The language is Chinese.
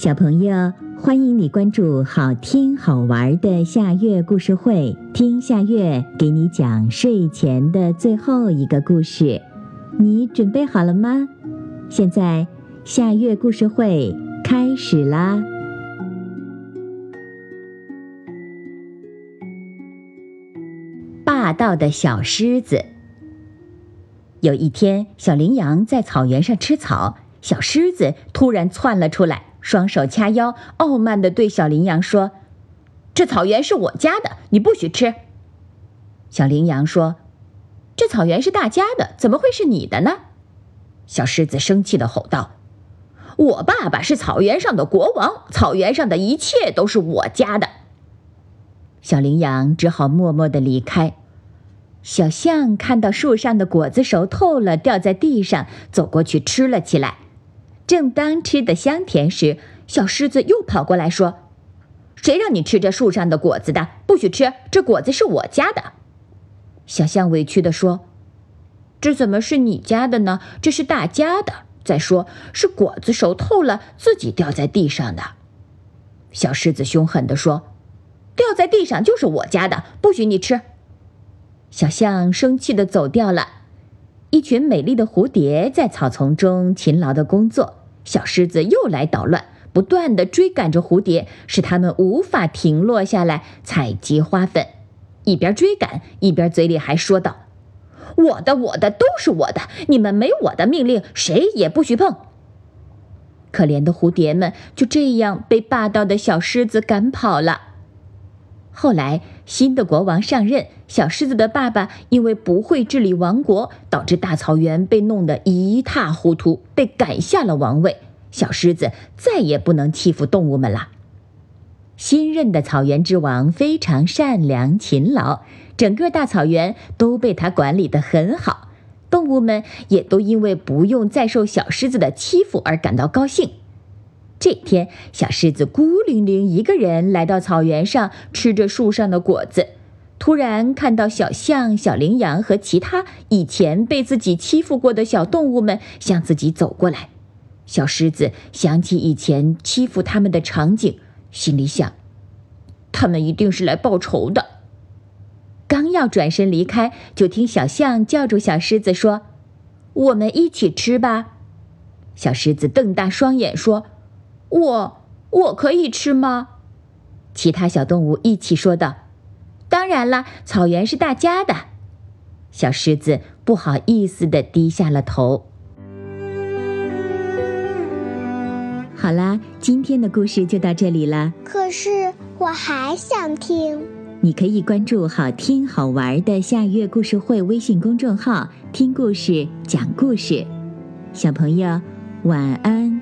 小朋友，欢迎你关注好听好玩的夏月故事会，听夏月给你讲睡前的最后一个故事。你准备好了吗？现在夏月故事会开始啦！霸道的小狮子。有一天，小羚羊在草原上吃草，小狮子突然窜了出来。双手掐腰，傲慢地对小羚羊说：“这草原是我家的，你不许吃。”小羚羊说：“这草原是大家的，怎么会是你的呢？”小狮子生气地吼道：“我爸爸是草原上的国王，草原上的一切都是我家的。”小羚羊只好默默地离开。小象看到树上的果子熟透了，掉在地上，走过去吃了起来。正当吃得香甜时，小狮子又跑过来说：“谁让你吃这树上的果子的？不许吃！这果子是我家的。”小象委屈地说：“这怎么是你家的呢？这是大家的。再说，是果子熟透了，自己掉在地上的。”小狮子凶狠地说：“掉在地上就是我家的，不许你吃！”小象生气地走掉了。一群美丽的蝴蝶在草丛中勤劳的工作。小狮子又来捣乱，不断的追赶着蝴蝶，使它们无法停落下来采集花粉。一边追赶，一边嘴里还说道：“我的，我的，都是我的！你们没我的命令，谁也不许碰。”可怜的蝴蝶们就这样被霸道的小狮子赶跑了。后来，新的国王上任，小狮子的爸爸因为不会治理王国，导致大草原被弄得一塌糊涂，被赶下了王位。小狮子再也不能欺负动物们了。新任的草原之王非常善良勤劳，整个大草原都被他管理得很好，动物们也都因为不用再受小狮子的欺负而感到高兴。这天，小狮子孤零零一个人来到草原上，吃着树上的果子。突然看到小象、小羚羊和其他以前被自己欺负过的小动物们向自己走过来，小狮子想起以前欺负他们的场景，心里想：他们一定是来报仇的。刚要转身离开，就听小象叫住小狮子说：“我们一起吃吧。”小狮子瞪大双眼说。我我可以吃吗？其他小动物一起说道：“当然了，草原是大家的。”小狮子不好意思的低下了头。好啦，今天的故事就到这里啦。可是我还想听。你可以关注“好听好玩的夏月故事会”微信公众号，听故事，讲故事。小朋友，晚安。